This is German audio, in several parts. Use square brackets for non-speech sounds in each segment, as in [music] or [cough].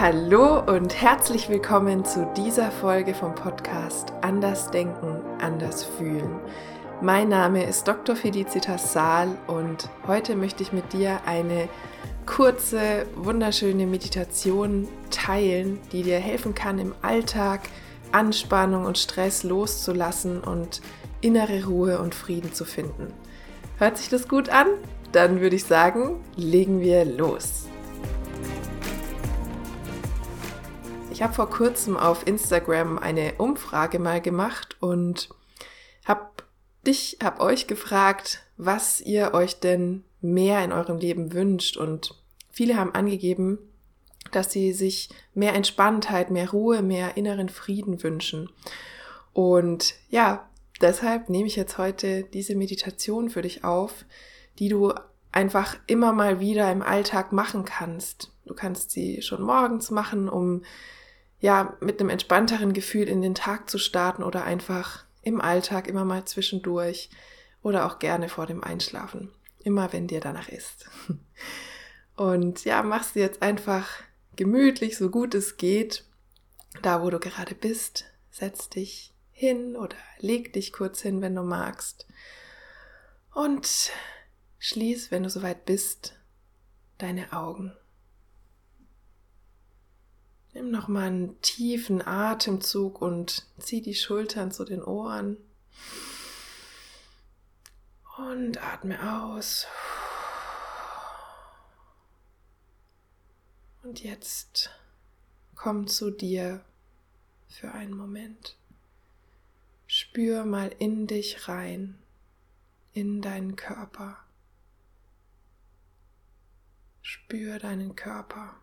Hallo und herzlich willkommen zu dieser Folge vom Podcast Anders Denken, Anders Fühlen. Mein Name ist Dr. Felicitas Saal und heute möchte ich mit dir eine kurze, wunderschöne Meditation teilen, die dir helfen kann, im Alltag Anspannung und Stress loszulassen und innere Ruhe und Frieden zu finden. Hört sich das gut an? Dann würde ich sagen, legen wir los. Ich habe vor kurzem auf Instagram eine Umfrage mal gemacht und habe dich, habe euch gefragt, was ihr euch denn mehr in eurem Leben wünscht und viele haben angegeben, dass sie sich mehr Entspanntheit, mehr Ruhe, mehr inneren Frieden wünschen. Und ja, deshalb nehme ich jetzt heute diese Meditation für dich auf, die du einfach immer mal wieder im Alltag machen kannst. Du kannst sie schon morgens machen, um ja, mit einem entspannteren Gefühl in den Tag zu starten oder einfach im Alltag immer mal zwischendurch oder auch gerne vor dem Einschlafen. Immer wenn dir danach ist. [laughs] Und ja, machst du jetzt einfach gemütlich, so gut es geht, da wo du gerade bist. Setz dich hin oder leg dich kurz hin, wenn du magst. Und schließ, wenn du soweit bist, deine Augen. Nimm nochmal einen tiefen Atemzug und zieh die Schultern zu den Ohren. Und atme aus. Und jetzt komm zu dir für einen Moment. Spür mal in dich rein, in deinen Körper. Spür deinen Körper.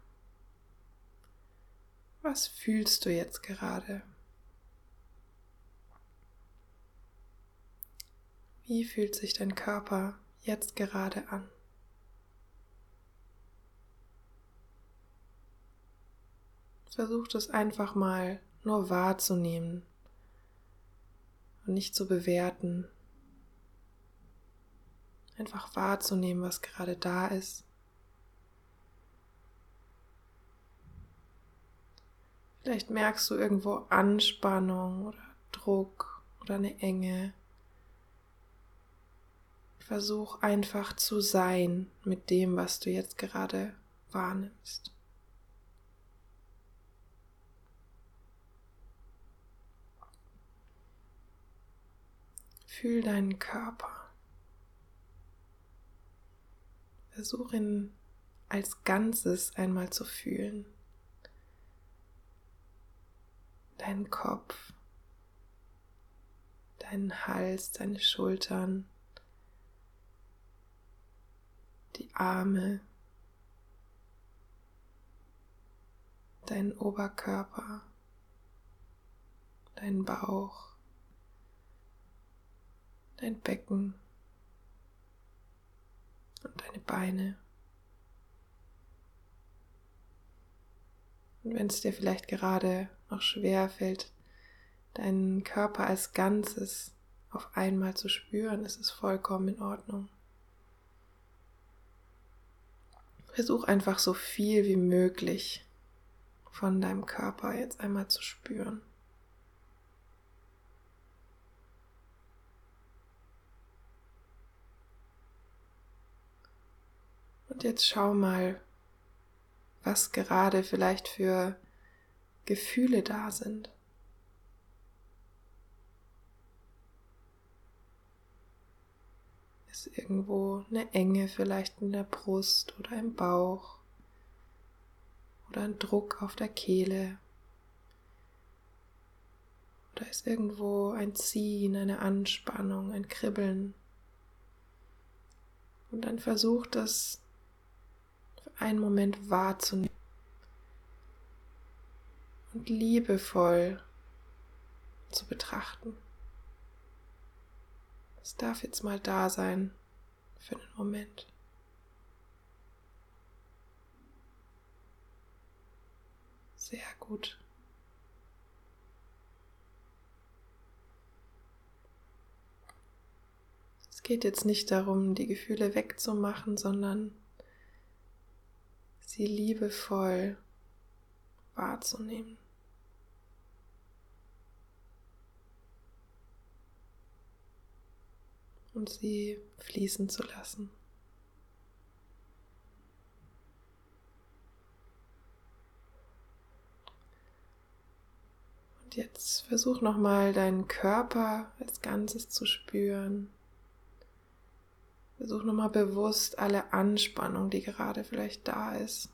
Was fühlst du jetzt gerade? Wie fühlt sich dein Körper jetzt gerade an? Versuch es einfach mal nur wahrzunehmen und nicht zu bewerten. Einfach wahrzunehmen, was gerade da ist. Vielleicht merkst du irgendwo Anspannung oder Druck oder eine Enge. Versuch einfach zu sein mit dem, was du jetzt gerade wahrnimmst. Fühl deinen Körper. Versuch ihn als Ganzes einmal zu fühlen deinen Kopf, deinen Hals, deine Schultern, die Arme, deinen Oberkörper, deinen Bauch, dein Becken und deine Beine. Und wenn es dir vielleicht gerade noch schwer fällt, deinen Körper als Ganzes auf einmal zu spüren, ist es vollkommen in Ordnung. Versuch einfach so viel wie möglich von deinem Körper jetzt einmal zu spüren. Und jetzt schau mal, was gerade vielleicht für Gefühle da sind. Ist irgendwo eine Enge vielleicht in der Brust oder im Bauch oder ein Druck auf der Kehle. Oder ist irgendwo ein Ziehen, eine Anspannung, ein Kribbeln. Und dann versucht das einen Moment wahrzunehmen und liebevoll zu betrachten. Es darf jetzt mal da sein für einen Moment. Sehr gut. Es geht jetzt nicht darum, die Gefühle wegzumachen, sondern sie liebevoll wahrzunehmen. Und sie fließen zu lassen. Und jetzt versuch nochmal deinen Körper als Ganzes zu spüren. Versuch nochmal bewusst alle Anspannung, die gerade vielleicht da ist,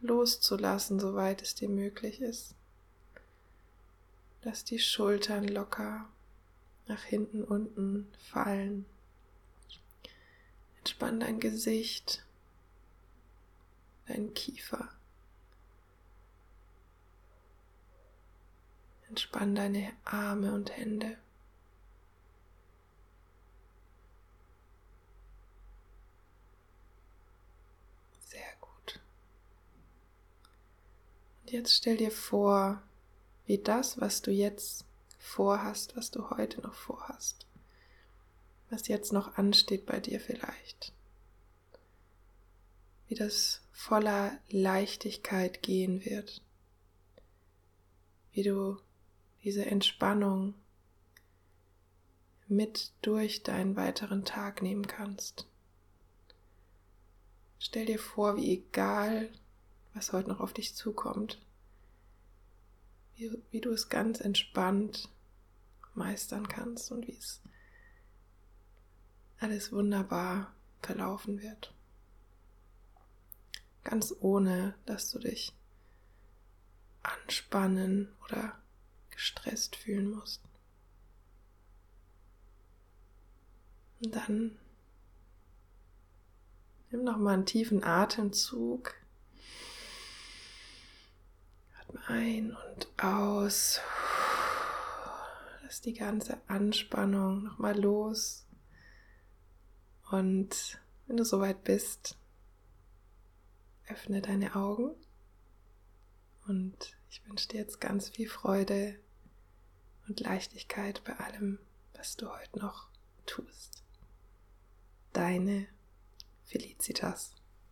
loszulassen, soweit es dir möglich ist. Lass die Schultern locker nach hinten unten fallen. Entspann dein Gesicht, dein Kiefer. Entspann deine Arme und Hände. Jetzt stell dir vor, wie das, was du jetzt vorhast, was du heute noch vorhast, was jetzt noch ansteht bei dir vielleicht, wie das voller Leichtigkeit gehen wird, wie du diese Entspannung mit durch deinen weiteren Tag nehmen kannst. Stell dir vor, wie egal was heute noch auf dich zukommt. Wie, wie du es ganz entspannt meistern kannst und wie es alles wunderbar verlaufen wird. Ganz ohne, dass du dich anspannen oder gestresst fühlen musst. Und dann nimm noch mal einen tiefen Atemzug ein und aus. Lass die ganze Anspannung nochmal los. Und wenn du soweit bist, öffne deine Augen. Und ich wünsche dir jetzt ganz viel Freude und Leichtigkeit bei allem, was du heute noch tust. Deine Felicitas.